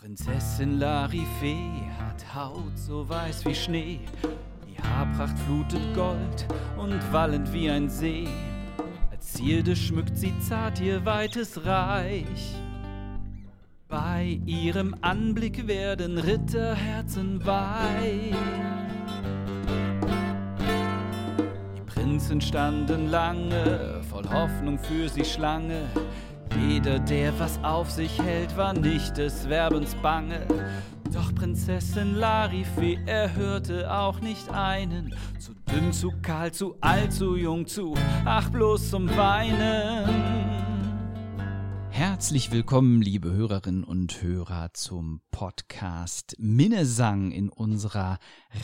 Prinzessin Larifee hat Haut so weiß wie Schnee, die Haarpracht flutet Gold und wallend wie ein See. Als Zierde schmückt sie zart ihr weites Reich. Bei ihrem Anblick werden Ritterherzen weich. Die Prinzen standen lange, voll Hoffnung für sie Schlange. Jeder, der was auf sich hält, war nicht des Werbens bange. Doch Prinzessin Larifee erhörte auch nicht einen. Zu dünn, zu kahl, zu alt, zu jung, zu, ach bloß zum Weinen. Herzlich willkommen, liebe Hörerinnen und Hörer, zum Podcast Minnesang in unserer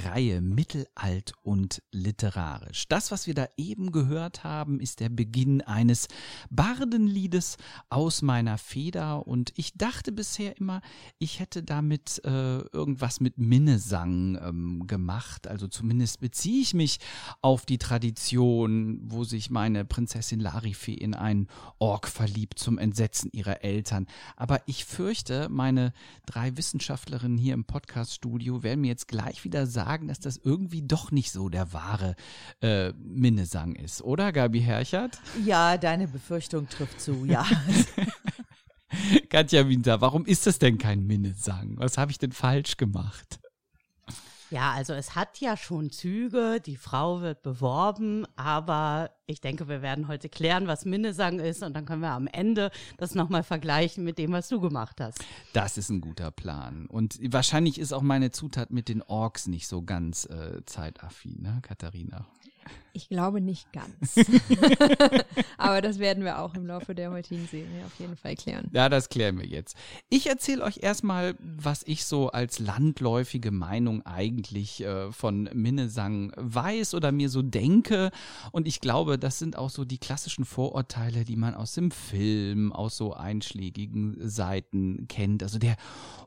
Reihe Mittelalt und Literarisch. Das, was wir da eben gehört haben, ist der Beginn eines Bardenliedes aus meiner Feder und ich dachte bisher immer, ich hätte damit äh, irgendwas mit Minnesang ähm, gemacht. Also zumindest beziehe ich mich auf die Tradition, wo sich meine Prinzessin Larifee in einen Ork verliebt zum Entsetzen ihrer Eltern. Aber ich fürchte, meine drei Wissenschaftlerinnen hier im Podcaststudio werden mir jetzt gleich wieder sagen, dass das irgendwie doch nicht so der wahre äh, Minnesang ist, oder Gabi Herchert? Ja, deine Befürchtung trifft zu, ja. Katja Winter, warum ist das denn kein Minnesang? Was habe ich denn falsch gemacht? Ja, also es hat ja schon Züge, die Frau wird beworben, aber ich denke, wir werden heute klären, was Minnesang ist und dann können wir am Ende das nochmal vergleichen mit dem, was du gemacht hast. Das ist ein guter Plan. Und wahrscheinlich ist auch meine Zutat mit den Orks nicht so ganz äh, zeitaffin, ne, Katharina? Ich glaube nicht ganz. Aber das werden wir auch im Laufe der heutigen Serie auf jeden Fall klären. Ja, das klären wir jetzt. Ich erzähle euch erstmal, was ich so als landläufige Meinung eigentlich äh, von Minnesang weiß oder mir so denke. Und ich glaube, das sind auch so die klassischen Vorurteile, die man aus dem Film, aus so einschlägigen Seiten kennt. Also der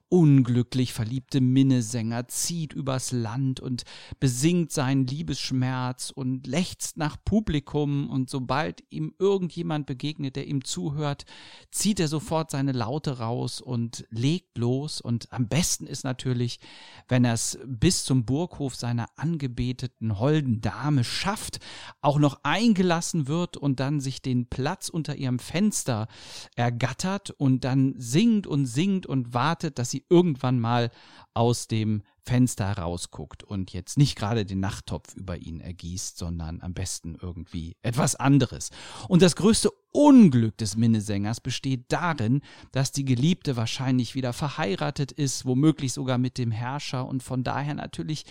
unglücklich verliebte Minnesänger zieht übers Land und besingt seinen Liebesschmerz und lechzt nach Publikum und sobald ihm irgendjemand begegnet, der ihm zuhört, zieht er sofort seine Laute raus und legt los. Und am besten ist natürlich, wenn er es bis zum Burghof seiner angebeteten holden Dame schafft, auch noch eingelassen wird und dann sich den Platz unter ihrem Fenster ergattert und dann singt und singt und wartet, dass sie sie irgendwann mal aus dem Fenster herausguckt und jetzt nicht gerade den Nachttopf über ihn ergießt, sondern am besten irgendwie etwas anderes. Und das größte Unglück des Minnesängers besteht darin, dass die Geliebte wahrscheinlich wieder verheiratet ist, womöglich sogar mit dem Herrscher und von daher natürlich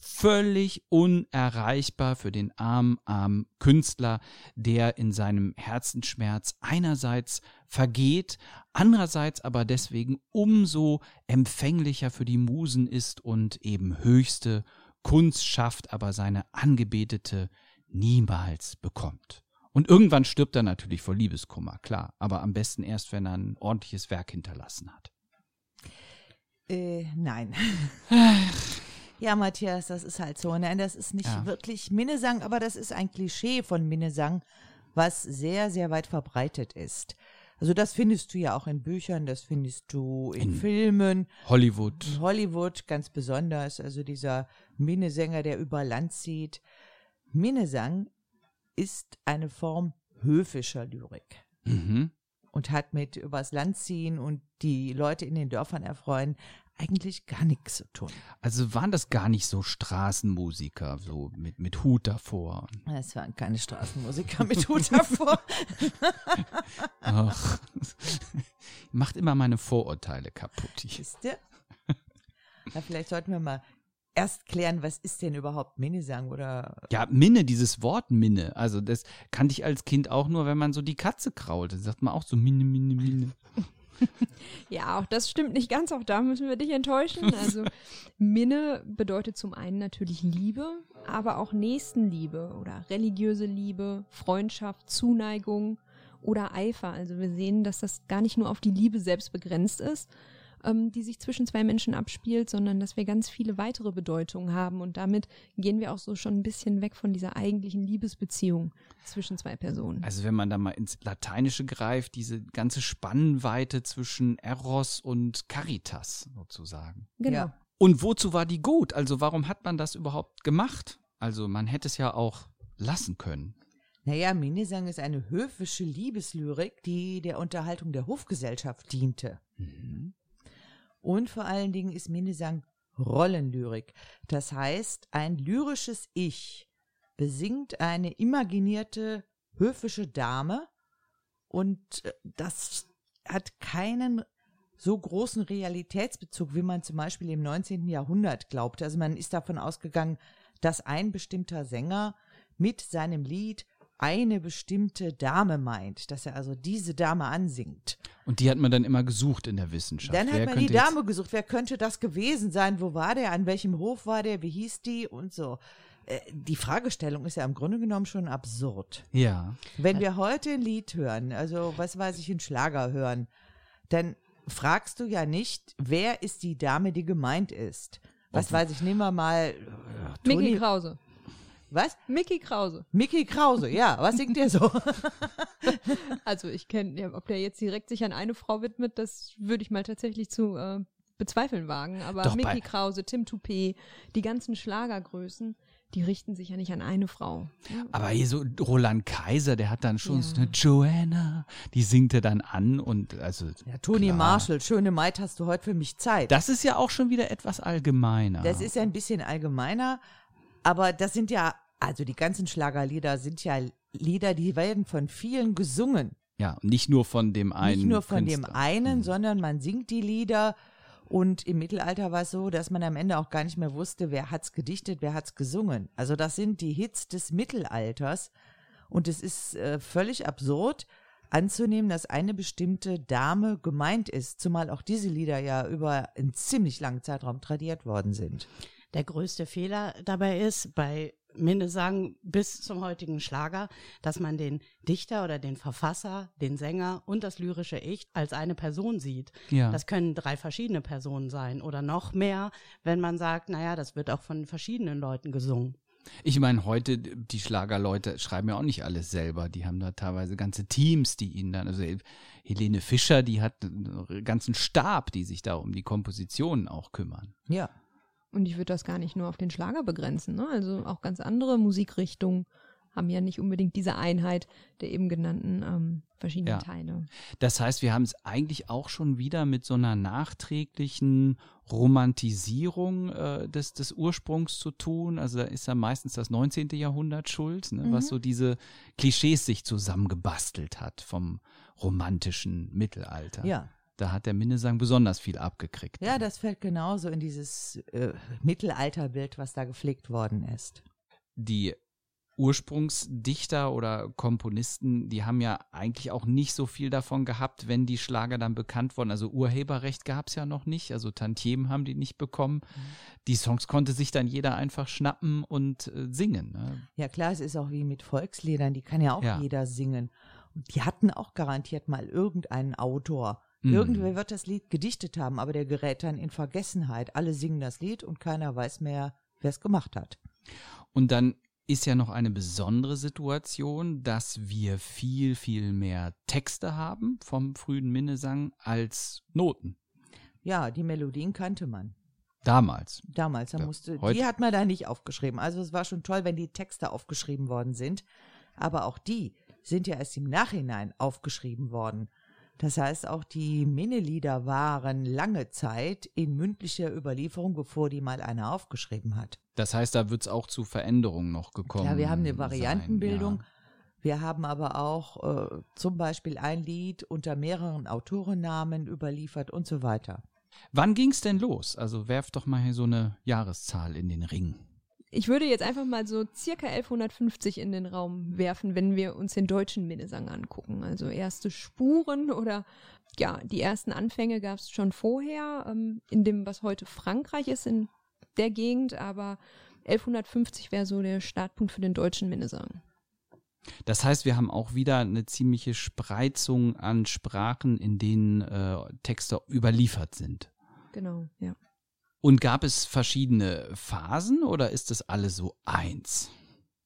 völlig unerreichbar für den armen, armen Künstler, der in seinem Herzensschmerz einerseits vergeht, andererseits aber deswegen umso empfänglicher für die Musen ist und eben höchste Kunst schafft, aber seine Angebetete niemals bekommt. Und irgendwann stirbt er natürlich vor Liebeskummer, klar, aber am besten erst, wenn er ein ordentliches Werk hinterlassen hat. Äh, nein. ja, Matthias, das ist halt so. Nein, das ist nicht ja. wirklich Minnesang, aber das ist ein Klischee von Minnesang, was sehr, sehr weit verbreitet ist. Also das findest du ja auch in Büchern, das findest du in, in Filmen. Hollywood. In Hollywood ganz besonders. Also dieser Minnesänger, der über Land zieht. Minnesang ist eine Form höfischer Lyrik. Mhm. Und hat mit übers Land ziehen und die Leute in den Dörfern erfreuen eigentlich gar nichts zu tun. Also waren das gar nicht so Straßenmusiker, so mit, mit Hut davor? Es waren keine Straßenmusiker mit Hut davor. Ach, macht immer meine Vorurteile kaputt. Wisst ihr? Na, vielleicht sollten wir mal erst klären, was ist denn überhaupt Minnesang oder? Ja, Minne, dieses Wort Minne. Also das kannte ich als Kind auch nur, wenn man so die Katze krault. Da sagt man auch so Minne, Minne, Minne. ja, auch das stimmt nicht ganz. Auch da müssen wir dich enttäuschen. Also Minne bedeutet zum einen natürlich Liebe, aber auch Nächstenliebe oder religiöse Liebe, Freundschaft, Zuneigung oder Eifer. Also wir sehen, dass das gar nicht nur auf die Liebe selbst begrenzt ist, ähm, die sich zwischen zwei Menschen abspielt, sondern dass wir ganz viele weitere Bedeutungen haben. Und damit gehen wir auch so schon ein bisschen weg von dieser eigentlichen Liebesbeziehung zwischen zwei Personen. Also wenn man da mal ins Lateinische greift, diese ganze Spannweite zwischen Eros und Caritas sozusagen. Genau. Ja. Und wozu war die gut? Also warum hat man das überhaupt gemacht? Also man hätte es ja auch lassen können. Naja, Minnesang ist eine höfische Liebeslyrik, die der Unterhaltung der Hofgesellschaft diente. Und vor allen Dingen ist Minnesang Rollenlyrik. Das heißt, ein lyrisches Ich besingt eine imaginierte höfische Dame und äh, das hat keinen so großen Realitätsbezug, wie man zum Beispiel im 19. Jahrhundert glaubt. Also man ist davon ausgegangen, dass ein bestimmter Sänger mit seinem Lied eine bestimmte Dame meint, dass er also diese Dame ansingt. Und die hat man dann immer gesucht in der Wissenschaft. Dann hat Wer man die Dame gesucht, wer könnte das gewesen sein, wo war der, an welchem Hof war der, wie hieß die und so. Äh, Die Fragestellung ist ja im Grunde genommen schon absurd. Ja. Wenn wir heute ein Lied hören, also was weiß ich, einen Schlager hören, dann fragst du ja nicht, wer ist die Dame, die gemeint ist. Was weiß ich, nehmen wir mal äh, Mickey Krause. Was? Mickey Krause. Mickey Krause, ja, was singt der so? Also ich kenne, ja, ob der jetzt direkt sich an eine Frau widmet, das würde ich mal tatsächlich zu äh, bezweifeln wagen. Aber Doch, Mickey Krause, Tim Toupet, die ganzen Schlagergrößen, die richten sich ja nicht an eine Frau. Aber hier so Roland Kaiser, der hat dann schon Ja. so eine Joanna, die singt er dann an und also. Ja, Toni klar. Marshall, schöne Maid, hast du heute für mich Zeit. Das ist ja auch schon wieder etwas allgemeiner. Das ist ja ein bisschen allgemeiner, aber das sind ja, also die ganzen Schlagerlieder sind ja Lieder, die werden von vielen gesungen. ja, nicht nur von dem einen. Nicht nur von dem Künstler. Mhm. einen, sondern man singt die Lieder. Und im Mittelalter war es so, dass man am Ende auch gar nicht mehr wusste, wer hat's gedichtet, wer hat's gesungen. Also das sind die Hits des Mittelalters. Und es ist äh, völlig absurd anzunehmen, dass eine bestimmte Dame gemeint ist, zumal auch diese Lieder ja über einen ziemlich langen Zeitraum tradiert worden sind. Der größte Fehler dabei ist, bei Minnesang bis zum heutigen Schlager, dass man den Dichter oder den Verfasser, den Sänger und das lyrische Ich als eine Person sieht. Ja. Das können drei verschiedene Personen sein oder noch mehr, wenn man sagt, naja, das wird auch von verschiedenen Leuten gesungen. Ich meine, heute, die Schlagerleute schreiben ja auch nicht alles selber. Die haben da teilweise ganze Teams, die ihnen dann, also Helene Fischer, die hat einen ganzen Stab, die sich da um die Kompositionen auch kümmern. Ja. Und ich würde das gar nicht nur auf den Schlager begrenzen. Ne? Also auch ganz andere Musikrichtungen haben ja nicht unbedingt diese Einheit der eben genannten ähm, verschiedenen Ja. Teile. Das heißt, wir haben es eigentlich auch schon wieder mit so einer nachträglichen Romantisierung äh, des, des Ursprungs zu tun. Also da ist ja meistens das 19. Jahrhundert schuld, ne, was so diese Klischees sich zusammengebastelt hat vom romantischen Mittelalter. Ja. Da hat der Minnesang besonders viel abgekriegt. Ja, das fällt genauso in dieses äh, Mittelalterbild, was da gepflegt worden ist. die Ursprungsdichter oder Komponisten, die haben ja eigentlich auch nicht so viel davon gehabt, wenn die Schlager dann bekannt wurden. Also Urheberrecht gab es ja noch nicht, also Tantiemen haben die nicht bekommen. Die Songs konnte sich dann jeder einfach schnappen und äh, singen. Ne? Ja klar, es ist auch wie mit Volksliedern, die kann ja auch Ja. jeder singen. Und die hatten auch garantiert mal irgendeinen Autor. Mhm. Irgendwer wird das Lied gedichtet haben, aber der gerät dann in Vergessenheit. Alle singen das Lied und keiner weiß mehr, wer es gemacht hat. Und dann ist ja noch eine besondere Situation, dass wir viel, viel mehr Texte haben vom frühen Minnesang als Noten. Ja, die Melodien kannte man. Damals. Damals, da Ja, musste, heute- die hat man da nicht aufgeschrieben. Also es war schon toll, wenn die Texte aufgeschrieben worden sind. Aber auch die sind ja erst im Nachhinein aufgeschrieben worden. Das heißt, auch die Minnelieder waren lange Zeit in mündlicher Überlieferung, bevor die mal einer aufgeschrieben hat. Das heißt, da wird es auch zu Veränderungen noch gekommen. Klar, wir haben eine sein, Variantenbildung. ja. Wir haben aber auch äh, zum Beispiel ein Lied unter mehreren Autorennamen überliefert und so weiter. Wann ging's denn los? Also werft doch mal hier so eine Jahreszahl in den Ring. Ich würde jetzt einfach mal so circa 1150 in den Raum werfen, wenn wir uns den deutschen Minnesang angucken. Also erste Spuren oder ja, die ersten Anfänge gab es schon vorher, ähm, in dem, was heute Frankreich ist, in der Gegend, aber 1150 wäre so der Startpunkt für den deutschen Minnesang. Das heißt, wir haben auch wieder eine ziemliche Spreizung an Sprachen, in denen äh, Texte überliefert sind. Genau, ja. Und gab es verschiedene Phasen oder ist das alles so eins?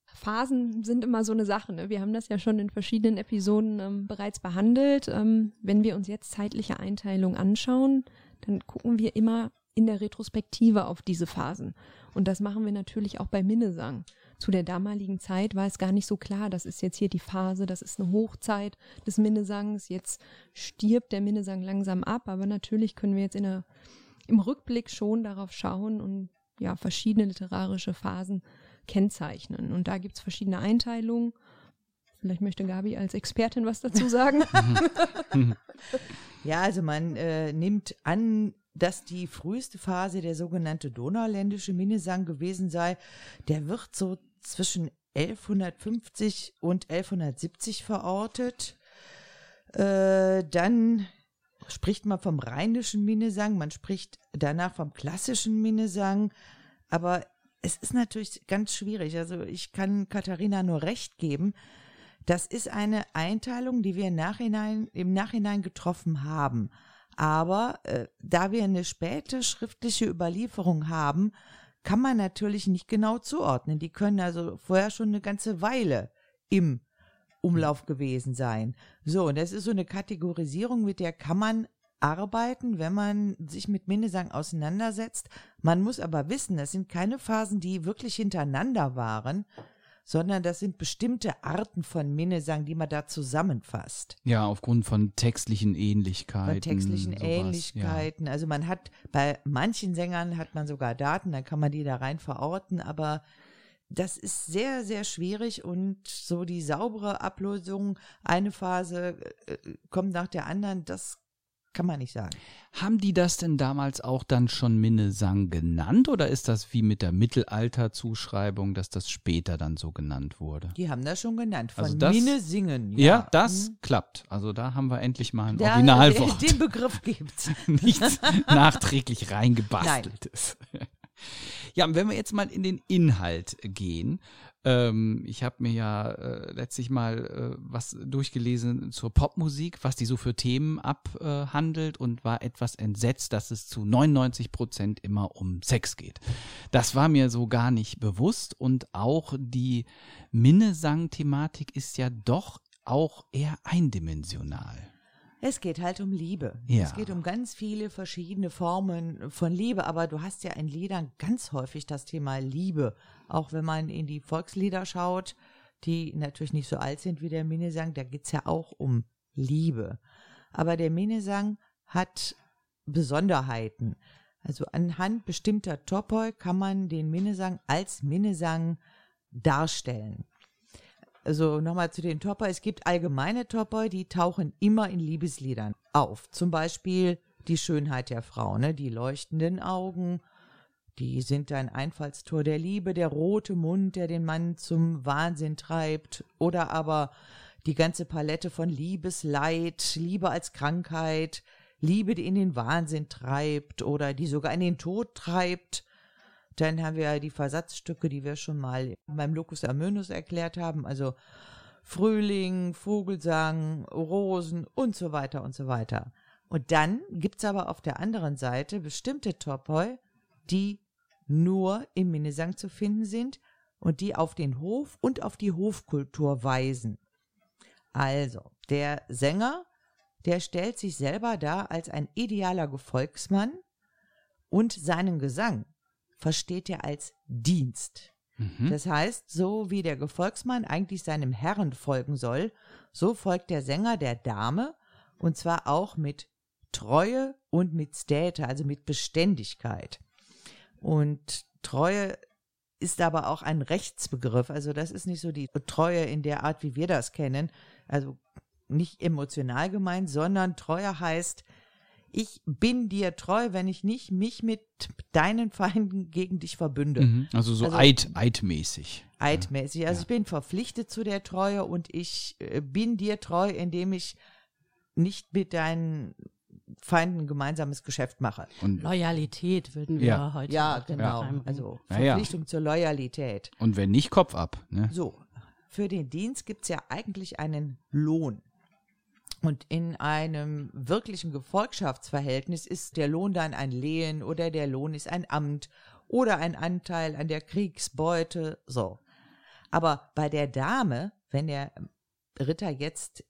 Phasen sind immer so eine Sache. Ne? Wir haben das ja schon in verschiedenen Episoden ähm, bereits behandelt. Ähm, wenn wir uns jetzt zeitliche Einteilung anschauen, dann gucken wir immer in der Retrospektive auf diese Phasen. Und das machen wir natürlich auch bei Minnesang. Zu der damaligen Zeit war es gar nicht so klar, das ist jetzt hier die Phase, das ist eine Hochzeit des Minnesangs, jetzt stirbt der Minnesang langsam ab, aber natürlich können wir jetzt in der, im Rückblick schon darauf schauen und ja, verschiedene literarische Phasen kennzeichnen. Und da gibt es verschiedene Einteilungen. Vielleicht möchte Gabi als Expertin was dazu sagen. ja, also man äh, nimmt an, dass die früheste Phase der sogenannte donauländische Minnesang gewesen sei. Der wird so zwischen 1150 und 1170 verortet. Äh, dann spricht man vom rheinischen Minnesang, man spricht danach vom klassischen Minnesang, aber es ist natürlich ganz schwierig. Also ich kann Katharina nur recht geben. Das ist eine Einteilung, die wir im Nachhinein, im Nachhinein getroffen haben. Aber äh, da wir eine späte schriftliche Überlieferung haben, kann man natürlich nicht genau zuordnen. Die können also vorher schon eine ganze Weile im Umlauf gewesen sein. So, und das ist so eine Kategorisierung, mit der kann man arbeiten, wenn man sich mit Minnesang auseinandersetzt. Man muss aber wissen, das sind keine Phasen, die wirklich hintereinander waren, sondern das sind bestimmte Arten von Minnesang, die man da zusammenfasst. Ja, aufgrund von textlichen Ähnlichkeiten. Von textlichen sowas, Ähnlichkeiten. Ja. Also man hat bei manchen Sängern hat man sogar Daten, dann kann man die da rein verorten, aber das ist sehr, sehr schwierig und so die saubere Ablösung, eine Phase äh, kommt nach der anderen, das kann man nicht sagen. Haben die das denn damals auch dann schon Minnesang genannt oder ist das wie mit der Mittelalterzuschreibung, dass das später dann so genannt wurde? Die haben das schon genannt, von also das, Minne singen. Ja, ja das mhm. klappt. Also da haben wir endlich mal ein ja, Originalwort. Den Begriff gibt's. Nichts nachträglich reingebasteltes. Ja, und wenn wir jetzt mal in den Inhalt gehen, ähm, ich habe mir ja äh, letztlich mal äh, was durchgelesen zur Popmusik, was die so für Themen abhandelt äh, und war etwas entsetzt, dass es zu 99 Prozent immer um Sex geht. Das war mir so gar nicht bewusst und auch die Minnesang-Thematik ist ja doch auch eher eindimensional. Es geht halt um Liebe. Ja. Es geht um ganz viele verschiedene Formen von Liebe, aber du hast ja in Liedern ganz häufig das Thema Liebe. Auch wenn man in die Volkslieder schaut, die natürlich nicht so alt sind wie der Minnesang, da geht's ja auch um Liebe. Aber der Minnesang hat Besonderheiten. Also anhand bestimmter Topoi kann man den Minnesang als Minnesang darstellen. Also nochmal zu den Topper. Es gibt allgemeine Topper, die tauchen immer in Liebesliedern auf. Zum Beispiel die Schönheit der Frau, ne? die leuchtenden Augen, die sind ein Einfallstor der Liebe, der rote Mund, der den Mann zum Wahnsinn treibt, oder aber die ganze Palette von Liebesleid, Liebe als Krankheit, Liebe, die in den Wahnsinn treibt oder die sogar in den Tod treibt. Dann haben wir die Versatzstücke, die wir schon mal beim Locus Amönus erklärt haben, also Frühling, Vogelsang, Rosen und so weiter und so weiter. Und dann gibt's aber auf der anderen Seite bestimmte Topoi, die nur im Minnesang zu finden sind und die auf den Hof und auf die Hofkultur weisen. Also, der Sänger, der stellt sich selber dar als ein idealer Gefolgsmann und seinen Gesang versteht er als Dienst. Mhm. Das heißt, so wie der Gefolgsmann eigentlich seinem Herrn folgen soll, so folgt der Sänger der Dame und zwar auch mit Treue und mit Stäte, also mit Beständigkeit. Und Treue ist aber auch ein Rechtsbegriff. Also das ist nicht so die Treue in der Art, wie wir das kennen. Also nicht emotional gemeint, sondern Treue heißt, ich bin dir treu, wenn ich nicht mich mit deinen Feinden gegen dich verbünde. Mhm, also so also, Eid, eidmäßig. Eidmäßig. Also ja. ich bin verpflichtet zu der Treue und ich äh, bin dir treu, indem ich nicht mit deinen Feinden ein gemeinsames Geschäft mache. Und Loyalität würden wir ja. heute Ja, genau. Also Verpflichtung ja, zur Loyalität. Und wenn nicht, Kopf ab. Ne? So, für den Dienst gibt es ja eigentlich einen Lohn. Und in einem wirklichen Gefolgschaftsverhältnis ist der Lohn dann ein Lehen oder der Lohn ist ein Amt oder ein Anteil an der Kriegsbeute, so. Aber bei der Dame, wenn der Ritter jetzt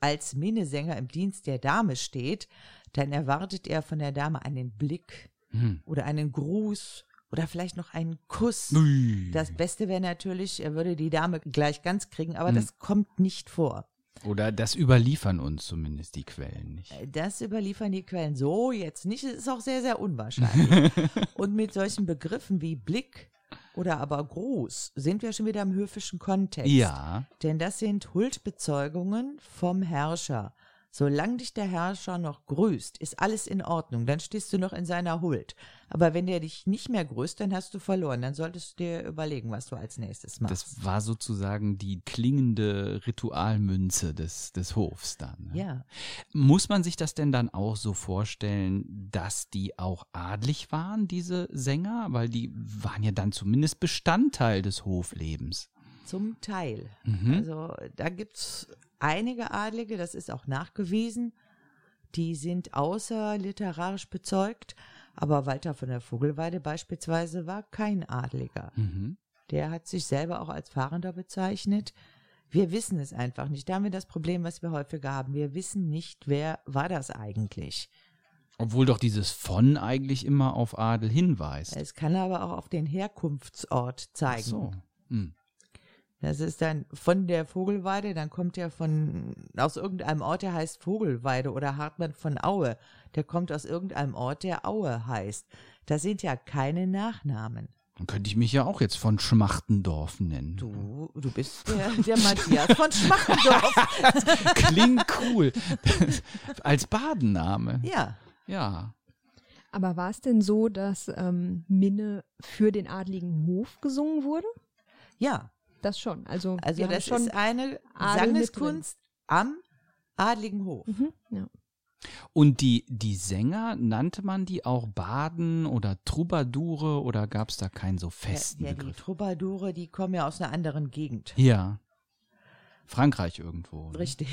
als Minnesänger im Dienst der Dame steht, dann erwartet er von der Dame einen Blick hm. oder einen Gruß oder vielleicht noch einen Kuss. Ui. Das Beste wäre natürlich, er würde die Dame gleich ganz kriegen, aber hm. das kommt nicht vor. Oder das überliefern uns zumindest die Quellen nicht. Äh, das überliefern die Quellen so jetzt nicht. Es ist auch sehr, sehr unwahrscheinlich. Und mit solchen Begriffen wie Blick oder aber Gruß sind wir schon wieder im höfischen Kontext. Ja. Denn das sind Huldbezeugungen vom Herrscher. Solange dich der Herrscher noch grüßt, ist alles in Ordnung, dann stehst du noch in seiner Huld. Aber wenn der dich nicht mehr grüßt, dann hast du verloren. Dann solltest du dir überlegen, was du als nächstes machst. Das war sozusagen die klingende Ritualmünze des, des Hofs dann. Ne? Ja. Muss man sich das denn dann auch so vorstellen, dass die auch adlig waren, diese Sänger? Weil die waren ja dann zumindest Bestandteil des Hoflebens. Zum Teil. Mhm. Also da gibt es einige Adlige, das ist auch nachgewiesen, die sind außerliterarisch bezeugt, aber Walter von der Vogelweide beispielsweise war kein Adliger. Mhm. Der hat sich selber auch als Fahrender bezeichnet. Wir wissen es einfach nicht. Da haben wir das Problem, was wir häufiger haben. Wir wissen nicht, wer war das eigentlich. Obwohl doch dieses von eigentlich immer auf Adel hinweist. Es kann aber auch auf den Herkunftsort zeigen. Ach so. Hm. Das ist dann von der Vogelweide, dann kommt er von, aus irgendeinem Ort, der heißt Vogelweide oder Hartmann von Aue. Der kommt aus irgendeinem Ort, der Aue heißt. Das sind ja keine Nachnamen. Dann könnte ich mich ja auch jetzt von Schmachtendorf nennen. Du, du bist der, der Matthias von Schmachtendorf. Klingt cool. Als Badenname. Ja. Ja. Aber war es denn so, dass ähm, Minne für den adligen Hof gesungen wurde? Ja. Das schon. Also, also das schon ist eine Sangeskunst am adligen Hof. Mhm, ja. Und die, die Sänger, nannte man die auch Baden oder Troubadoure oder gab es da keinen so festen ja, ja, Begriff? Die Troubadoure, die kommen ja aus einer anderen Gegend. Ja. Frankreich irgendwo. Ne? Richtig.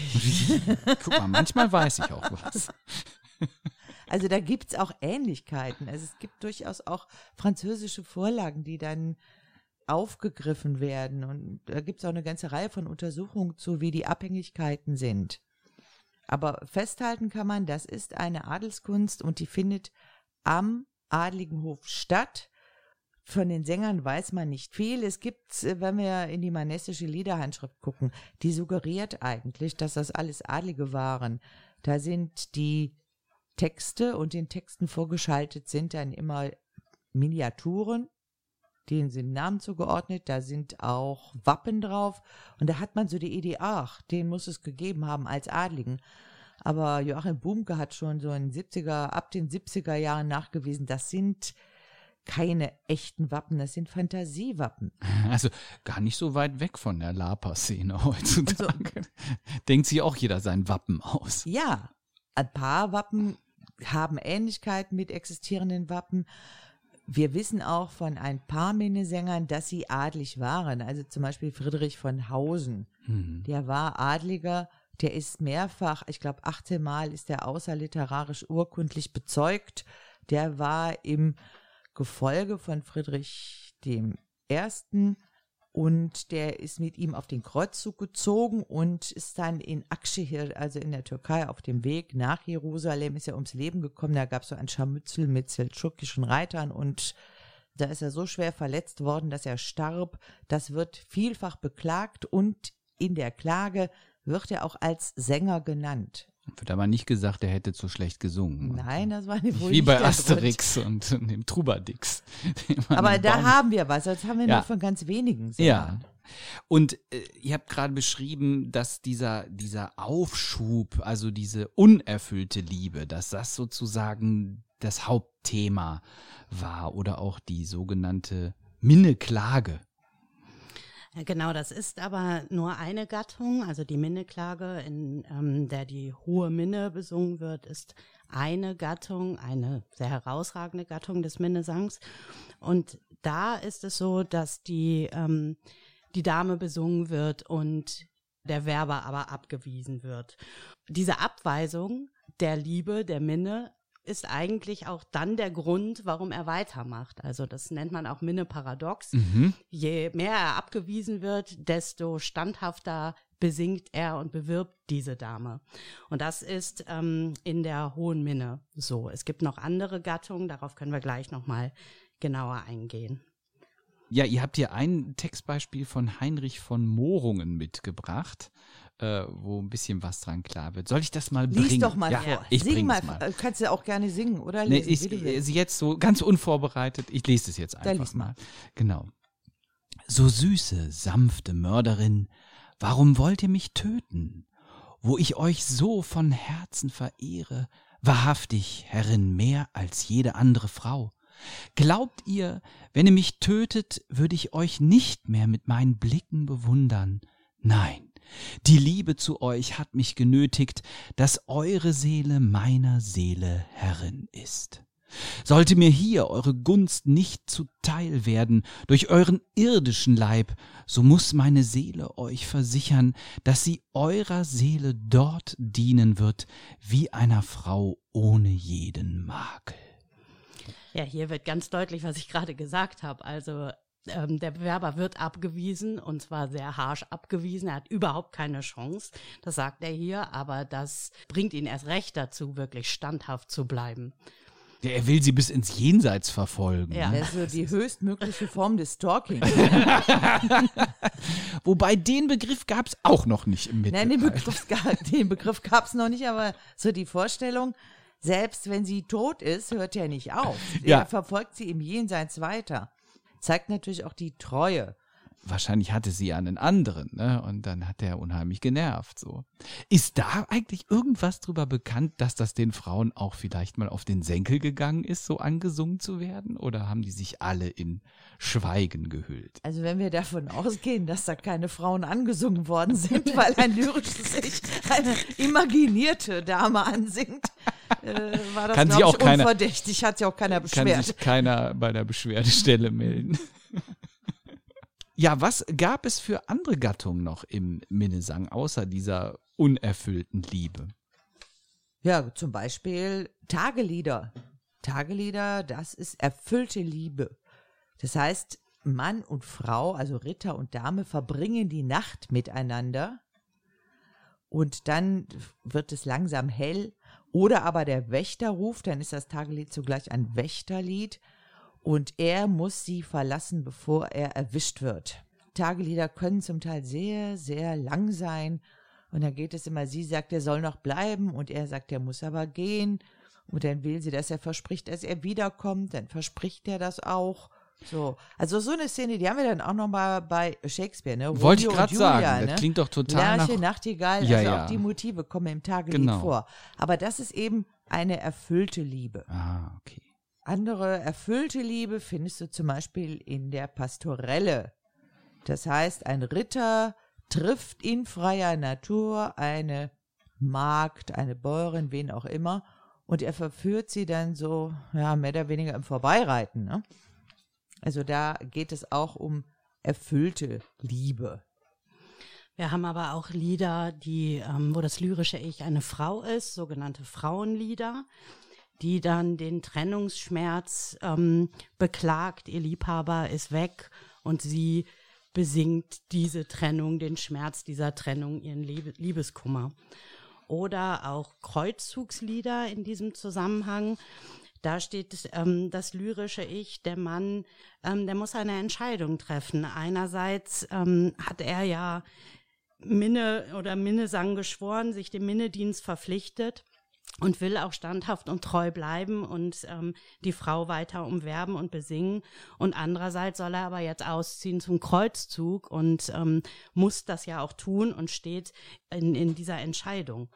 Guck mal, manchmal weiß ich auch was. Also da gibt es auch Ähnlichkeiten. Also es gibt durchaus auch französische Vorlagen, die dann aufgegriffen werden. Und da gibt es auch eine ganze Reihe von Untersuchungen zu, wie die Abhängigkeiten sind. Aber festhalten kann man, das ist eine Adelskunst und die findet am adligen Hof statt. Von den Sängern weiß man nicht viel. Es gibt, wenn wir in die manestische Liederhandschrift gucken, die suggeriert eigentlich, dass das alles Adlige waren. Da sind die Texte und den Texten vorgeschaltet sind dann immer Miniaturen denen sind Namen zugeordnet, da sind auch Wappen drauf und da hat man so die Idee, ach, den muss es gegeben haben als Adligen. Aber Joachim Bumke hat schon so in 70er, ab den 70er Jahren nachgewiesen, das sind keine echten Wappen, das sind Fantasiewappen. Also gar nicht so weit weg von der Lapa-Szene heutzutage. So, Denkt sich auch jeder sein Wappen aus. Ja, ein paar Wappen haben Ähnlichkeiten mit existierenden Wappen. Wir wissen auch von ein paar Minnesängern, dass sie adlig waren. Also zum Beispiel Friedrich von Hausen. Mhm. Der war Adliger, der ist mehrfach, ich glaube 18 Mal ist er außerliterarisch urkundlich bezeugt. Der war im Gefolge von Friedrich dem Ersten und der ist mit ihm auf den Kreuzzug gezogen und ist dann in Akşehir, also in der Türkei, auf dem Weg nach Jerusalem, ist er ums Leben gekommen. Da gab es so ein Scharmützel mit seldschukischen Reitern und da ist er so schwer verletzt worden, dass er starb. Das wird vielfach beklagt und in der Klage wird er auch als Sänger genannt. Wird aber nicht gesagt, er hätte zu schlecht gesungen. Nein, das war nicht wohl Wie bei Asterix und, und, dem Trubadix. Aber da Baum haben wir was, das haben wir ja. nur von ganz wenigen. Sängern. Ja. Und äh, ihr habt gerade beschrieben, dass dieser, dieser Aufschub, also diese unerfüllte Liebe, dass das sozusagen das Hauptthema war oder auch die sogenannte Minneklage. Genau, das ist aber nur eine Gattung. Also die Minneklage, in ähm, der die hohe Minne besungen wird, ist eine Gattung, eine sehr herausragende Gattung des Minnesangs. Und da ist es so, dass die, ähm, die Dame besungen wird und der Werber aber abgewiesen wird. Diese Abweisung der Liebe, der Minne, ist eigentlich auch dann der Grund, warum er weitermacht. Also das nennt man auch Minne-Paradox. Mhm. Je mehr er abgewiesen wird, desto standhafter besingt er und bewirbt diese Dame. Und das ist ähm, in der Hohen Minne so. Es gibt noch andere Gattungen, darauf können wir gleich nochmal genauer eingehen. Ja, ihr habt hier ein Textbeispiel von Heinrich von Mohrungen mitgebracht, äh, wo ein bisschen was dran klar wird. Soll ich das mal bringen? Lies doch mal ja, vor. Ich Sing mal. mal. Kannst du auch gerne singen, oder? Nee, Lesen, ich, ich, jetzt so ganz unvorbereitet. Ich lese es jetzt einfach mal. mal. Genau. So süße, sanfte Mörderin, warum wollt ihr mich töten? Wo ich euch so von Herzen verehre, wahrhaftig, Herrin, mehr als jede andere Frau. Glaubt ihr, wenn ihr mich tötet, würde ich euch nicht mehr mit meinen Blicken bewundern? Nein, die Liebe zu euch hat mich genötigt, dass eure Seele meiner Seele Herrin ist. Sollte mir hier eure Gunst nicht zuteil werden durch euren irdischen Leib, so muss meine Seele euch versichern, dass sie eurer Seele dort dienen wird, wie einer Frau ohne jeden Makel. Ja, hier wird ganz deutlich, was ich gerade gesagt habe. Also ähm, der Bewerber wird abgewiesen und zwar sehr harsh abgewiesen. Er hat überhaupt keine Chance. Das sagt er hier, aber das bringt ihn erst recht dazu, wirklich standhaft zu bleiben. Ja, er will sie bis ins Jenseits verfolgen. Ja, das ist so die höchstmögliche Form des Stalking. Wobei den Begriff gab es auch noch nicht im Mittelalter. Nein, den Begriff, den Begriff gab es noch nicht, aber so die Vorstellung, selbst wenn sie tot ist, hört er nicht auf. Ja. Er verfolgt sie im Jenseits weiter. Zeigt natürlich auch die Treue wahrscheinlich hatte sie einen anderen, ne? Und dann hat er unheimlich genervt. So. Ist da eigentlich irgendwas drüber bekannt, dass das den Frauen auch vielleicht mal auf den Senkel gegangen ist, so angesungen zu werden? Oder haben die sich alle in Schweigen gehüllt? Also wenn wir davon ausgehen, dass da keine Frauen angesungen worden sind, weil ein lyrisches Ich eine imaginierte Dame ansingt, äh, war das, glaube ich, keiner, unverdächtig. Hat sich auch keiner beschwert. Kann sich keiner bei der Beschwerdestelle melden. Ja, was gab es für andere Gattungen noch im Minnesang, außer dieser unerfüllten Liebe? Ja, zum Beispiel Tagelieder. Tagelieder, das ist erfüllte Liebe. Das heißt, Mann und Frau, also Ritter und Dame, verbringen die Nacht miteinander und dann wird es langsam hell. Oder aber der Wächter ruft, dann ist das Tagelied zugleich ein Wächterlied und er muss sie verlassen, bevor er erwischt wird. Tagelieder können zum Teil sehr, sehr lang sein. Und dann geht es immer, sie sagt, er soll noch bleiben und er sagt, er muss aber gehen. Und dann will sie, dass er verspricht, dass er wiederkommt. Dann verspricht er das auch. So, also so eine Szene, die haben wir dann auch noch mal bei Shakespeare, ne? Wollte ich gerade sagen, ne? das klingt doch total Lerche, nach... Nachtigall, ja, also ja. auch die Motive kommen im Tagelied genau. vor. Aber das ist eben eine erfüllte Liebe. Ah, okay. Andere erfüllte Liebe findest du zum Beispiel in der Pastorelle. Das heißt, ein Ritter trifft in freier Natur eine Magd, eine Bäuerin, wen auch immer, und er verführt sie dann so, ja, mehr oder weniger im Vorbeireiten. Ne? Also da geht es auch um erfüllte Liebe. Wir haben aber auch Lieder, die, ähm, wo das lyrische Ich eine Frau ist, sogenannte Frauenlieder die dann den Trennungsschmerz ähm, beklagt, ihr Liebhaber ist weg und sie besingt diese Trennung, den Schmerz dieser Trennung, ihren Lieb Liebeskummer. Oder auch Kreuzzugslieder in diesem Zusammenhang. Da steht ähm, das lyrische Ich, der Mann, ähm, der muss eine Entscheidung treffen. Einerseits ähm, hat er ja Minne oder Minnesang geschworen, sich dem Minnedienst verpflichtet und will auch standhaft und treu bleiben und ähm, die Frau weiter umwerben und besingen. Und andererseits soll er aber jetzt ausziehen zum Kreuzzug und ähm, muss das ja auch tun und steht in, in dieser Entscheidung.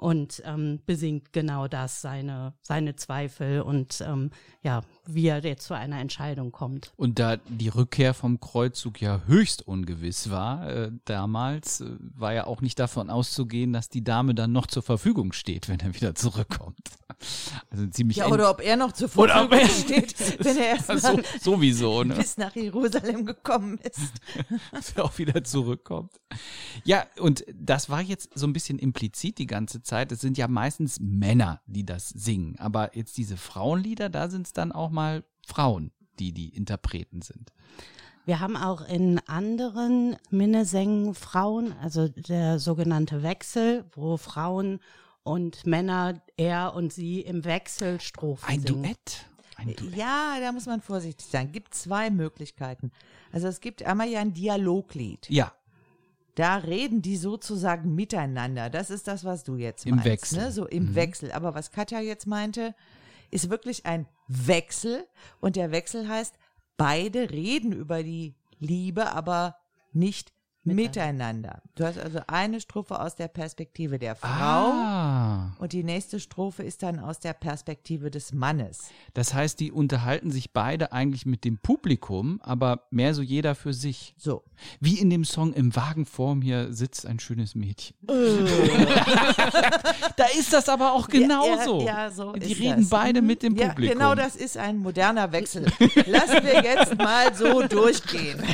Und ähm, besingt genau das, seine, seine Zweifel und ähm, ja, wie er jetzt zu einer Entscheidung kommt. Und da die Rückkehr vom Kreuzzug ja höchst ungewiss war, äh, damals äh, war ja auch nicht davon auszugehen, dass die Dame dann noch zur Verfügung steht, wenn er wieder zurückkommt. Also ziemlich ja, oder ob er noch zur Verfügung er, steht, wenn er erst so, sowieso, ne? bis nach Jerusalem gekommen ist. Dass er auch wieder zurückkommt. Ja, und das war jetzt so ein bisschen implizit die ganze Zeit. Es sind ja meistens Männer, die das singen. Aber jetzt diese Frauenlieder, da sind es dann auch mal Frauen, die die Interpreten sind. Wir haben auch in anderen Minnesängen Frauen, also der sogenannte Wechsel, wo Frauen und Männer, er und sie im Wechsel Strophen Ein singen. Duett? Ein Duett. Ja, da muss man vorsichtig sein. Gibt zwei Möglichkeiten. Also es gibt einmal ja ein Dialoglied. Ja. Da reden die sozusagen miteinander. Das ist das, was du jetzt Im meinst. Im Wechsel. Ne? So im mhm. Wechsel. Aber was Katja jetzt meinte, ist wirklich ein Wechsel. Und der Wechsel heißt, beide reden über die Liebe, aber nicht Miteinander. Du hast also eine Strophe aus der Perspektive der Frau ah. Und die nächste Strophe ist dann aus der Perspektive des Mannes. Das heißt, die unterhalten sich beide eigentlich mit dem Publikum, aber mehr so jeder für sich. So. Wie in dem Song Im Wagen vor mir sitzt ein schönes Mädchen. Äh. da ist das aber auch genauso. Ja, ja, so die reden das. beide mit dem Publikum. Ja, genau das ist ein moderner Wechsel. Lassen wir jetzt mal so durchgehen.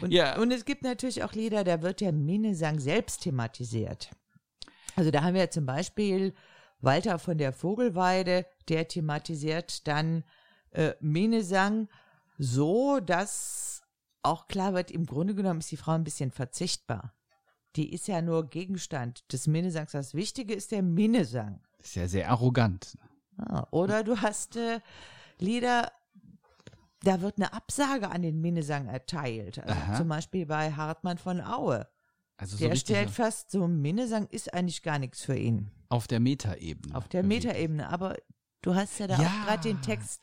und, ja. und es gibt natürlich auch Lieder, da wird der Minnesang selbst thematisiert. Also da haben wir zum Beispiel Walter von der Vogelweide, der thematisiert dann äh, Minnesang so, dass auch klar wird, im Grunde genommen ist die Frau ein bisschen verzichtbar. Die ist ja nur Gegenstand des Minnesangs. Das Wichtige ist der Minnesang. Das ist ja sehr arrogant. Ah, oder du hast äh, Lieder, da wird eine Absage an den Minnesang erteilt. Also zum Beispiel bei Hartmann von Aue. Also so der stellt fest, so ein Minnesang ist eigentlich gar nichts für ihn. Auf der Metaebene. Auf der Metaebene, aber du hast ja da ja. auch gerade den Text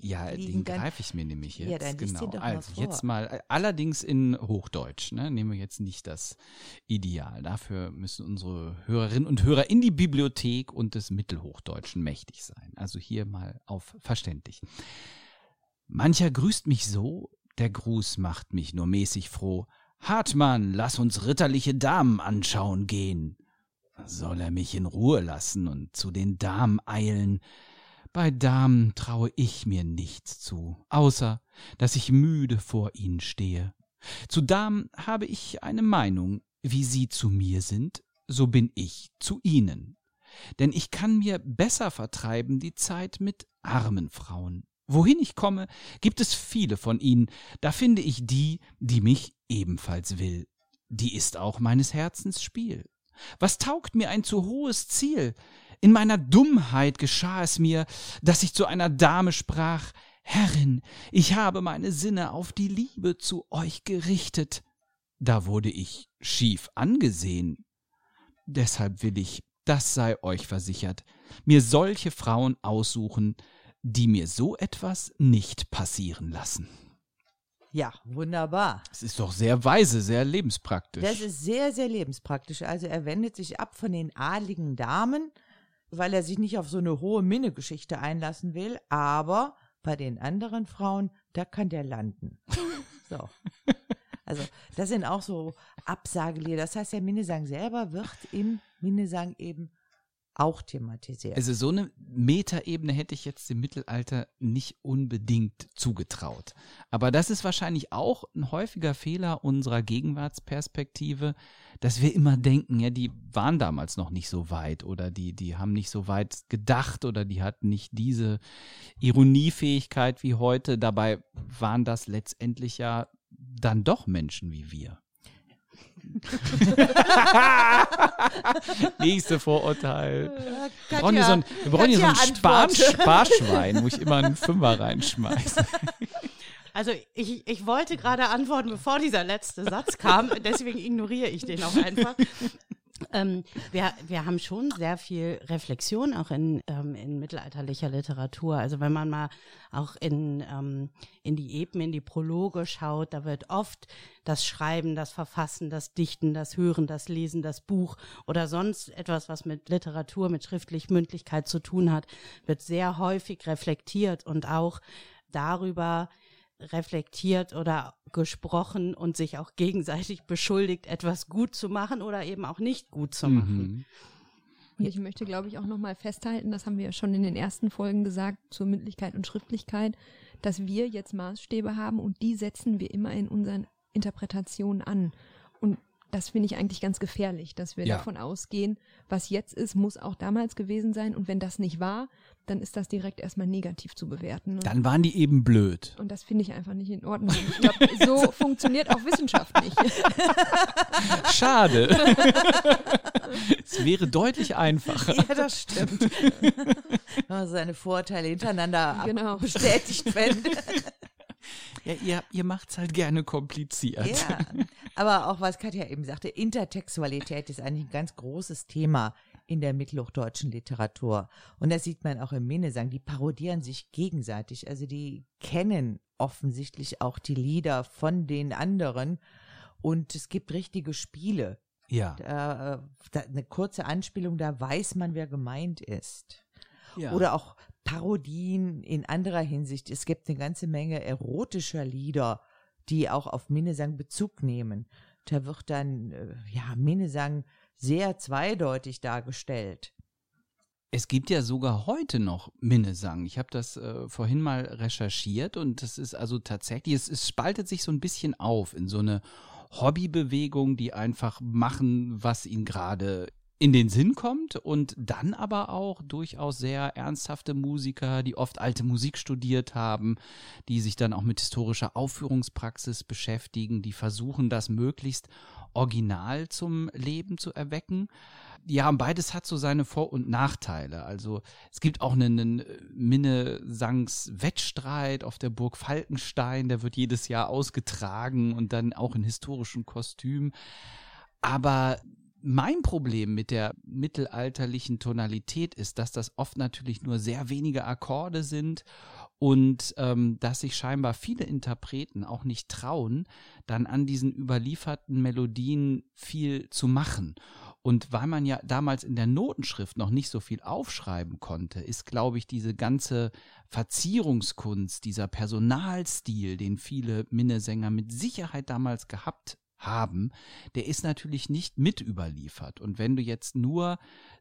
Ja, den greife ich mir nämlich jetzt. Ja, dann genau. Doch also mal jetzt mal, äh, allerdings in Hochdeutsch, ne? Nehmen wir jetzt nicht das Ideal. Dafür müssen unsere Hörerinnen und Hörer in die Bibliothek und des Mittelhochdeutschen mächtig sein. Also hier mal auf verständlich. Mancher grüßt mich so, der Gruß macht mich nur mäßig froh. Hartmann, lass uns ritterliche Damen anschauen gehen. Soll er mich in Ruhe lassen und zu den Damen eilen? Bei Damen traue ich mir nichts zu, außer dass ich müde vor ihnen stehe. Zu Damen habe ich eine Meinung, wie sie zu mir sind, so bin ich zu ihnen. Denn ich kann mir besser vertreiben die Zeit mit armen Frauen. Wohin ich komme, gibt es viele von ihnen, da finde ich die, die mich ebenfalls will. Die ist auch meines Herzens Spiel. Was taugt mir ein zu hohes Ziel? In meiner Dummheit geschah es mir, dass ich zu einer Dame sprach, Herrin, ich habe meine Sinne auf die Liebe zu euch gerichtet. Da wurde ich schief angesehen. Deshalb will ich, das sei euch versichert, mir solche Frauen aussuchen, die mir so etwas nicht passieren lassen. Ja, wunderbar. Es ist doch sehr weise, sehr lebenspraktisch. Das ist sehr, sehr lebenspraktisch. Also er wendet sich ab von den adligen Damen, weil er sich nicht auf so eine hohe Minnegeschichte einlassen will, aber bei den anderen Frauen, da kann der landen. So. Also, das sind auch so Absagelieder. Das heißt, der Minnesang selber wird im Minnesang eben auch thematisiert. Also so eine Metaebene hätte ich jetzt im Mittelalter nicht unbedingt zugetraut. Aber das ist wahrscheinlich auch ein häufiger Fehler unserer Gegenwartsperspektive, dass wir immer denken, ja, die waren damals noch nicht so weit oder die, die haben nicht so weit gedacht oder die hatten nicht diese Ironiefähigkeit wie heute. Dabei waren das letztendlich ja dann doch Menschen wie wir. Nächste Vorurteil. wir brauchen hier so ein, wir brauchen hier so ein Spar Sparschwein, wo ich immer einen Fünfer reinschmeiße. Also ich, ich wollte gerade antworten, bevor dieser letzte Satz kam, deswegen ignoriere ich den auch einfach. Ähm, wir, wir haben schon sehr viel Reflexion auch in, ähm, in mittelalterlicher Literatur. Also wenn man mal auch in, ähm, in die Epen, in die Prologe schaut, da wird oft das Schreiben, das Verfassen, das Dichten, das Hören, das Lesen, das Buch oder sonst etwas, was mit Literatur, mit schriftlich Mündlichkeit zu tun hat, wird sehr häufig reflektiert und auch darüber, reflektiert oder gesprochen und sich auch gegenseitig beschuldigt, etwas gut zu machen oder eben auch nicht gut zu machen. Mhm. ich möchte, glaube ich, auch nochmal festhalten, das haben wir ja schon in den ersten Folgen gesagt, zur Mündlichkeit und Schriftlichkeit, dass wir jetzt Maßstäbe haben und die setzen wir immer in unseren Interpretationen an. Und das finde ich eigentlich ganz gefährlich, dass wir ja. davon ausgehen, was jetzt ist, muss auch damals gewesen sein. Und wenn das nicht war, dann ist das direkt erstmal negativ zu bewerten. Dann waren die eben blöd. Und das finde ich einfach nicht in Ordnung. Ich glaube, so funktioniert auch Wissenschaft nicht. Schade. es wäre deutlich einfacher. Ja, das stimmt. Wenn man seine Vorteile hintereinander genau. bestätigt fände. Ja, ihr, ihr macht es halt gerne kompliziert. Ja, aber auch was Katja eben sagte, Intertextualität ist eigentlich ein ganz großes Thema in der mittelhochdeutschen Literatur. Und das sieht man auch im Minnesang. Die parodieren sich gegenseitig. Also die kennen offensichtlich auch die Lieder von den anderen. Und es gibt richtige Spiele. Ja. Da, äh, da, eine kurze Anspielung, da weiß man, wer gemeint ist. Ja. Oder auch Parodien in anderer Hinsicht. Es gibt eine ganze Menge erotischer Lieder, die auch auf Minnesang Bezug nehmen. Da wird dann, äh, ja, Minnesang sehr zweideutig dargestellt. Es gibt ja sogar heute noch Minnesang. Ich habe das äh, vorhin mal recherchiert und das ist also tatsächlich, es, es spaltet sich so ein bisschen auf in so eine Hobbybewegung, die einfach machen, was ihnen gerade in den Sinn kommt und dann aber auch durchaus sehr ernsthafte Musiker, die oft alte Musik studiert haben, die sich dann auch mit historischer Aufführungspraxis beschäftigen, die versuchen, das möglichst original zum Leben zu erwecken. Ja, beides hat so seine Vor- und Nachteile. Also es gibt auch einen, einen Minnesangs-Wettstreit auf der Burg Falkenstein, der wird jedes Jahr ausgetragen und dann auch in historischen Kostümen. Aber mein Problem mit der mittelalterlichen Tonalität ist, dass das oft natürlich nur sehr wenige Akkorde sind und ähm, dass sich scheinbar viele Interpreten auch nicht trauen, dann an diesen überlieferten Melodien viel zu machen. Und weil man ja damals in der Notenschrift noch nicht so viel aufschreiben konnte, ist, glaube ich, diese ganze Verzierungskunst, dieser Personalstil, den viele Minnesänger mit Sicherheit damals gehabt haben, der ist natürlich nicht mit überliefert. Und wenn du jetzt nur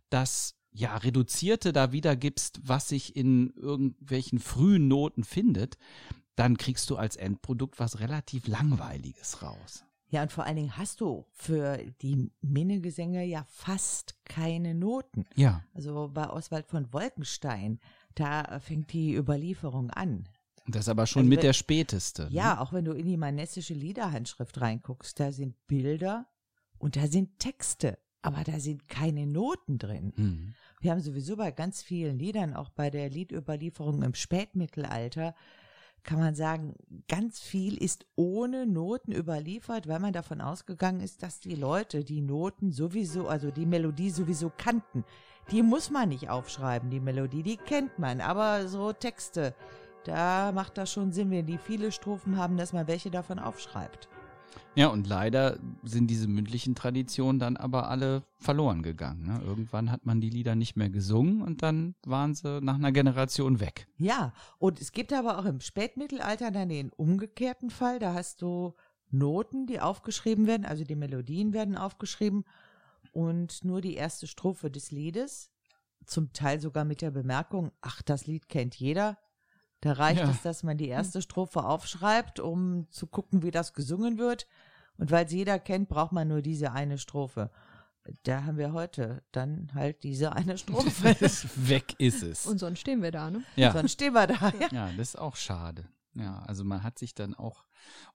das ja, reduzierte da wiedergibst, was sich in irgendwelchen frühen Noten findet, dann kriegst du als Endprodukt was relativ Langweiliges raus. Ja, und vor allen Dingen hast du für die Minnegesänge ja fast keine Noten. Ja. Also bei Oswald von Wolkenstein, da fängt die Überlieferung an. Das ist aber schon also mit wenn, der späteste. Ne? Ja, auch wenn du in die manessische Liederhandschrift reinguckst, da sind Bilder und da sind Texte, aber da sind keine Noten drin. Mhm. Wir haben sowieso bei ganz vielen Liedern, auch bei der Liedüberlieferung im Spätmittelalter, kann man sagen, ganz viel ist ohne Noten überliefert, weil man davon ausgegangen ist, dass die Leute die Noten sowieso, also die Melodie sowieso kannten. Die muss man nicht aufschreiben, die Melodie, die kennt man, aber so Texte, da macht das schon Sinn, wenn die viele Strophen haben, dass man welche davon aufschreibt. Ja, und leider sind diese mündlichen Traditionen dann aber alle verloren gegangen. Ne? Irgendwann hat man die Lieder nicht mehr gesungen und dann waren sie nach einer Generation weg. Ja, und es gibt aber auch im Spätmittelalter dann den umgekehrten Fall. Da hast du Noten, die aufgeschrieben werden, also die Melodien werden aufgeschrieben und nur die erste Strophe des Liedes, zum Teil sogar mit der Bemerkung, ach, das Lied kennt jeder, da reicht ja. es, dass man die erste Strophe aufschreibt, um zu gucken, wie das gesungen wird. Und weil es jeder kennt, braucht man nur diese eine Strophe. Da haben wir heute dann halt diese eine Strophe. Weg ist es. Und sonst stehen wir da, ne? Ja. Sonst stehen wir da. Ja. ja, das ist auch schade. Ja, also man hat sich dann auch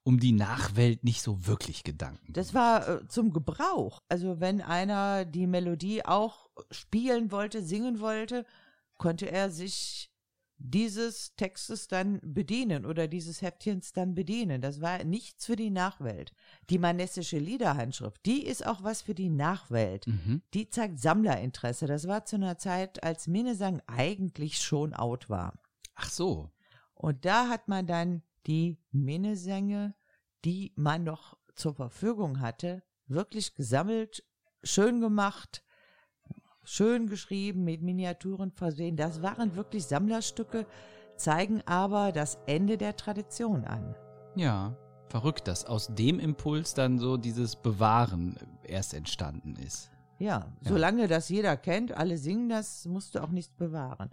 um die Nachwelt nicht so wirklich Gedanken. Das war äh, zum Gebrauch. Also wenn einer die Melodie auch spielen wollte, singen wollte, konnte er sich dieses Textes dann bedienen oder dieses Heftchens dann bedienen. Das war nichts für die Nachwelt. Die manessische Liederhandschrift, die ist auch was für die Nachwelt. Mhm. Die zeigt Sammlerinteresse. Das war zu einer Zeit, als Minnesang eigentlich schon out war. Ach so. Und da hat man dann die Minnesänge, die man noch zur Verfügung hatte, wirklich gesammelt, schön gemacht, schön geschrieben, mit Miniaturen versehen. Das waren wirklich Sammlerstücke, zeigen aber das Ende der Tradition an. Ja, verrückt, dass aus dem Impuls dann so dieses Bewahren erst entstanden ist. Ja, ja. solange das jeder kennt, alle singen das, musst du auch nichts bewahren.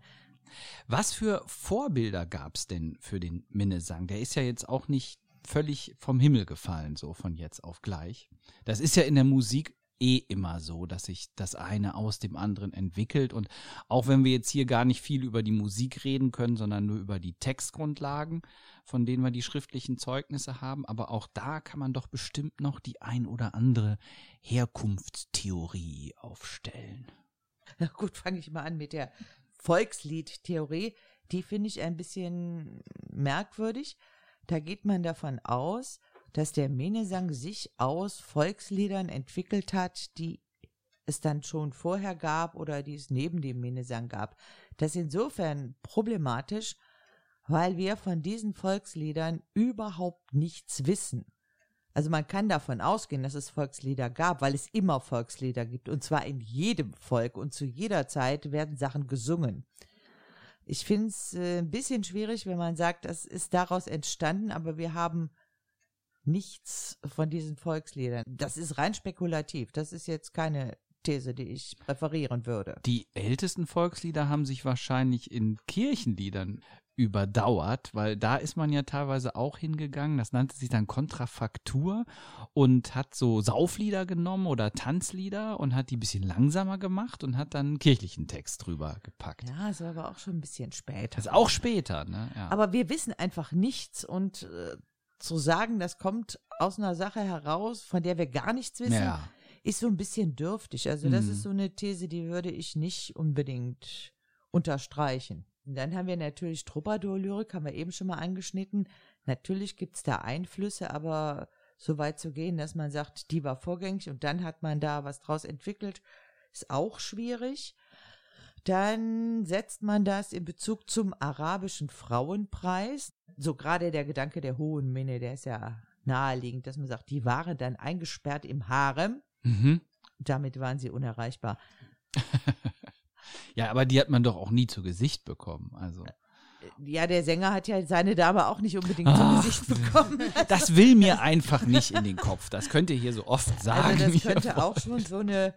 Was für Vorbilder gab es denn für den Minnesang? Der ist ja jetzt auch nicht völlig vom Himmel gefallen, so von jetzt auf gleich. Das ist ja in der Musik eh immer so, dass sich das eine aus dem anderen entwickelt. Und auch wenn wir jetzt hier gar nicht viel über die Musik reden können, sondern nur über die Textgrundlagen, von denen wir die schriftlichen Zeugnisse haben, aber auch da kann man doch bestimmt noch die ein oder andere Herkunftstheorie aufstellen. Na gut, fange ich mal an mit der Volksliedtheorie. Die finde ich ein bisschen merkwürdig. Da geht man davon aus, dass der Menesang sich aus Volksliedern entwickelt hat, die es dann schon vorher gab oder die es neben dem Menesang gab. Das ist insofern problematisch, weil wir von diesen Volksliedern überhaupt nichts wissen. Also man kann davon ausgehen, dass es Volkslieder gab, weil es immer Volkslieder gibt und zwar in jedem Volk und zu jeder Zeit werden Sachen gesungen. Ich finde es äh, ein bisschen schwierig, wenn man sagt, das ist daraus entstanden, aber wir haben nichts von diesen Volksliedern. Das ist rein spekulativ. Das ist jetzt keine These, die ich präferieren würde. Die ältesten Volkslieder haben sich wahrscheinlich in Kirchenliedern überdauert, weil da ist man ja teilweise auch hingegangen. Das nannte sich dann Kontrafaktur und hat so Sauflieder genommen oder Tanzlieder und hat die ein bisschen langsamer gemacht und hat dann einen kirchlichen Text drüber gepackt. Ja, das war aber auch schon ein bisschen später. Das ist auch später, ne? Ja. Aber wir wissen einfach nichts und äh, zu sagen, das kommt aus einer Sache heraus, von der wir gar nichts wissen, ja. ist so ein bisschen dürftig. Also das mhm. ist so eine These, die würde ich nicht unbedingt unterstreichen. Und dann haben wir natürlich Troubadour-Lyrik, haben wir eben schon mal angeschnitten. Natürlich gibt's da Einflüsse, aber so weit zu gehen, dass man sagt, die war vorgängig und dann hat man da was draus entwickelt, ist auch schwierig. Dann setzt man das in Bezug zum arabischen Frauenpreis. So gerade der Gedanke der hohen Minne, der ist ja naheliegend, dass man sagt, die waren dann eingesperrt im Harem. Mhm. Damit waren sie unerreichbar. ja, aber die hat man doch auch nie zu Gesicht bekommen. Also. Ja, der Sänger hat ja seine Dame auch nicht unbedingt Ach, zu Gesicht bekommen. Das will mir einfach nicht in den Kopf. Das könnt ihr hier so oft also sagen. Also das könnte auch schon so eine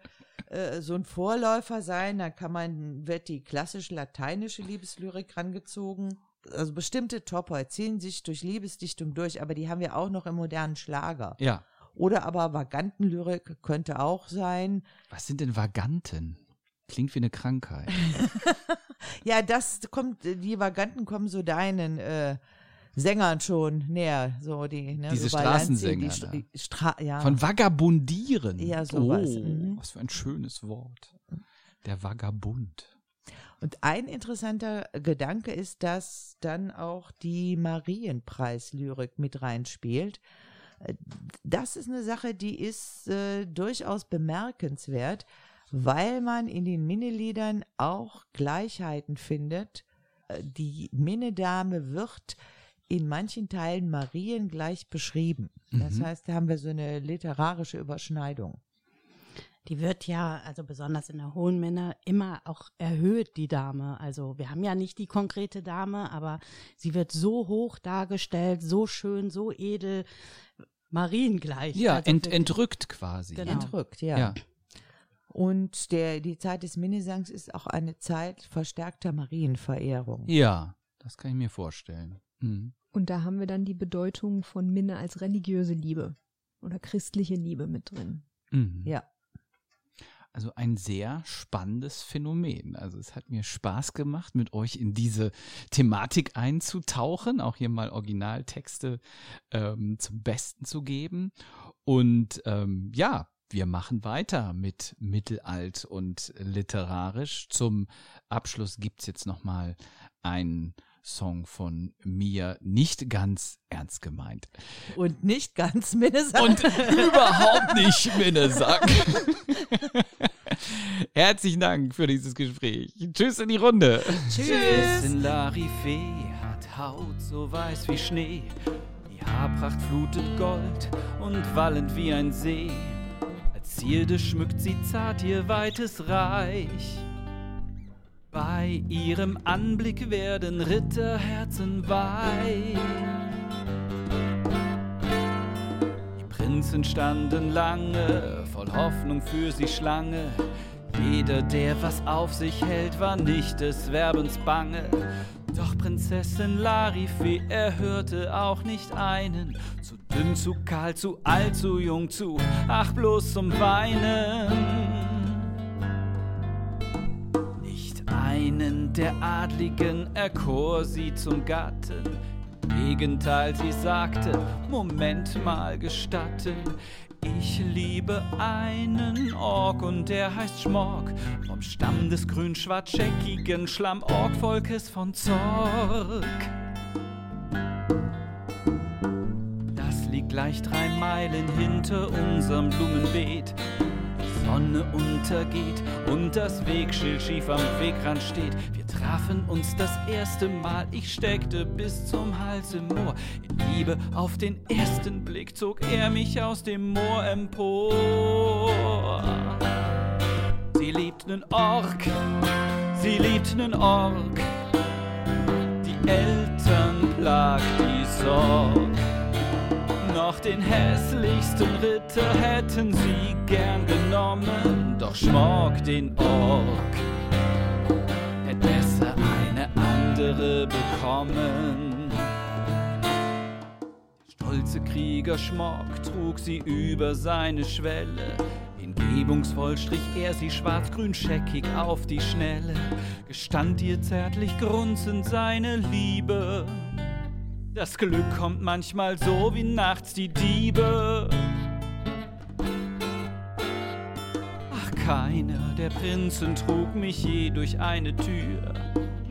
äh, so ein Vorläufer sein. Da kann man, wird die klassische lateinische Liebeslyrik rangezogen. Also bestimmte Topper ziehen sich durch Liebesdichtung durch, aber die haben wir auch noch im modernen Schlager. Ja. Oder aber Vagantenlyrik könnte auch sein. Was sind denn Vaganten? Klingt wie eine Krankheit. ja, das kommt, die Vaganten kommen so deinen äh, Sängern schon näher, so die ne, diese Straßensänger. Die, die Stra ja. Von Vagabundieren. Ja, sowas. Oh, mhm. was für ein schönes Wort. Der Vagabund. Und ein interessanter Gedanke ist, dass dann auch die Marienpreislyrik mit reinspielt. Das ist eine Sache, die ist äh, durchaus bemerkenswert, weil man in den Minneliedern auch Gleichheiten findet. Äh, die Minnedame wird in manchen Teilen Marien gleich beschrieben. Das mhm. heißt, da haben wir so eine literarische Überschneidung. Die wird ja, also besonders in der Hohen Männer, immer auch erhöht, die Dame. Also wir haben ja nicht die konkrete Dame, aber sie wird so hoch dargestellt, so schön, so edel, mariengleich. Ja, also ent, entrückt quasi. Genau. Entrückt, ja. ja. Und der, die Zeit des Minnesangs ist auch eine Zeit verstärkter Marienverehrung. Ja, das kann ich mir vorstellen. Mhm. Und da haben wir dann die Bedeutung von Minne als religiöse Liebe oder christliche Liebe mit drin. Mhm. Ja. Also ein sehr spannendes Phänomen. Also es hat mir Spaß gemacht, mit euch in diese Thematik einzutauchen, auch hier mal Originaltexte ähm, zum Besten zu geben. Und ähm, ja, wir machen weiter mit Mittelalt und literarisch. Zum Abschluss gibt's jetzt noch mal einen Song von mir, nicht ganz ernst gemeint. Und nicht ganz Minnesang. Und überhaupt nicht Minnesang. Herzlichen Dank für dieses Gespräch. Tschüss in die Runde. Tschüss. In Larifee hat Haut so weiß wie Schnee. Die Haarpracht flutet Gold und wallend wie ein See. Als Zierde schmückt sie zart ihr weites Reich. Bei ihrem Anblick werden Ritterherzen weich. Die Prinzen standen lange, voll Hoffnung für sie Schlange. Jeder, der was auf sich hält, war nicht des Werbens bange. Doch Prinzessin Larifee erhörte auch nicht einen. Zu dünn, zu kahl, zu alt, zu jung, zu, ach bloß zum Weinen. Nicht einen der Adligen erkor sie zum Gatten. Im Gegenteil, sie sagte, Moment mal gestatten. Ich liebe einen Ork und der heißt Schmork, vom Stamm des grün-schwarz-scheckigen Schlamm-Ork-Volkes von Zorg. Das liegt gleich drei Meilen hinter unserem Blumenbeet. Die Sonne untergeht und das Wegschild schief am Wegrand steht. Wir trafen uns das erste Mal, ich steckte bis zum Hals im Moor. In Liebe auf den ersten Blick zog er mich aus dem Moor empor. Sie liebt nen Ork, sie liebt nen Ork. Die Eltern plagt die Sorg. Noch den hässlichsten Ritter hätten sie gern genommen, doch Schmork den Ork andere bekommen. Der stolze Krieger Schmork trug sie über seine Schwelle. Hingebungsvoll strich er sie schwarz-grün scheckig auf die Schnelle, gestand ihr zärtlich grunzend seine Liebe. Das Glück kommt manchmal so wie nachts die Diebe. Ach, keiner der Prinzen trug mich je durch eine Tür.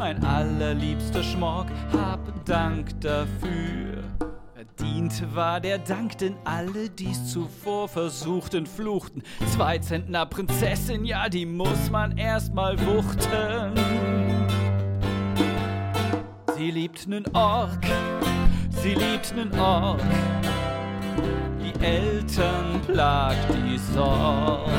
Mein allerliebster Schmock, hab Dank dafür. Verdient war der Dank, denn alle dies zuvor versuchten, fluchten. Zwei Zentner Prinzessin, ja, die muss man erstmal wuchten. Sie liebt nen Ork, sie liebt nen Ork. Die Eltern plagt die Sorg.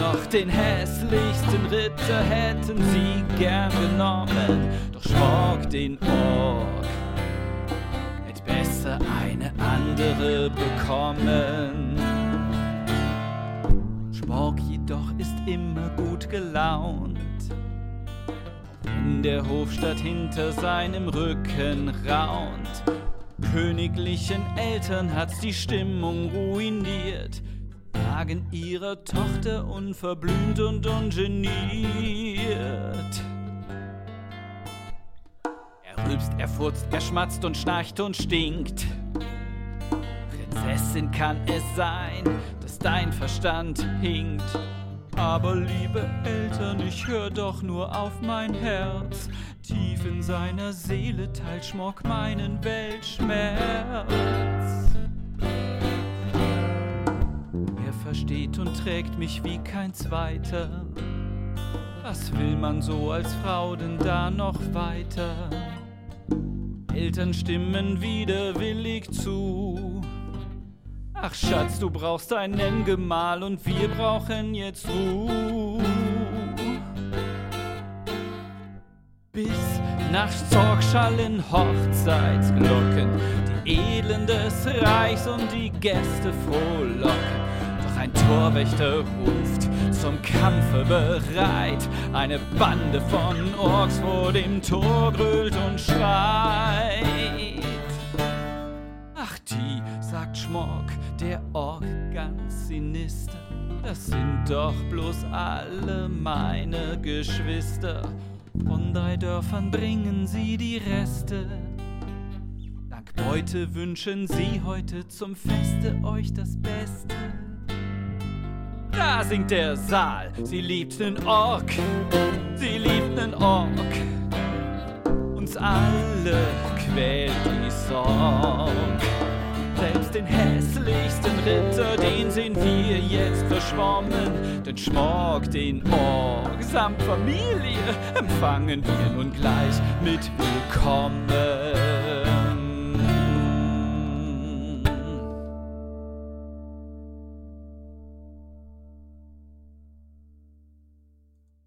Noch den hässlichsten Ritter hätten sie gern genommen, doch Schmork den Ork hätte besser eine andere bekommen. Schmork jedoch ist immer gut gelaunt. In der Hofstadt hinter seinem Rücken raunt. Königlichen Eltern hat's die Stimmung ruiniert. Tragen ihrer Tochter unverblümt und ungeniert. Er rülpst, er furzt, er schmatzt und schnarcht und stinkt. Prinzessin kann es sein, dass dein Verstand hinkt. Aber liebe Eltern, ich hör doch nur auf mein Herz. Tief in seiner Seele teilt Schmock meinen Weltschmerz. Er versteht und trägt mich wie kein zweiter. Was will man so als Frau denn da noch weiter? Eltern stimmen widerwillig zu. Ach Schatz, du brauchst einen Gemahl und wir brauchen jetzt Ruhe. Bis nach Zorg schallen Hochzeitsglocken, die Edlen des Reichs und die Gäste frohlocken. Ein Torwächter ruft zum Kampfe bereit. Eine Bande von Orks vor dem Tor grölt und schreit. Ach, die, sagt Schmock, der Ork ganz sinister. Das sind doch bloß alle meine Geschwister. Von drei Dörfern bringen sie die Reste. Dank Beute wünschen sie heute zum Feste euch das Beste. Da singt der Saal, sie liebt nen Ork, sie liebt nen Ork. Uns alle quält die Sorg. Selbst den hässlichsten Ritter, den sehen wir jetzt verschwommen. Den Schmorg, den Org samt Familie empfangen wir nun gleich mit Willkommen.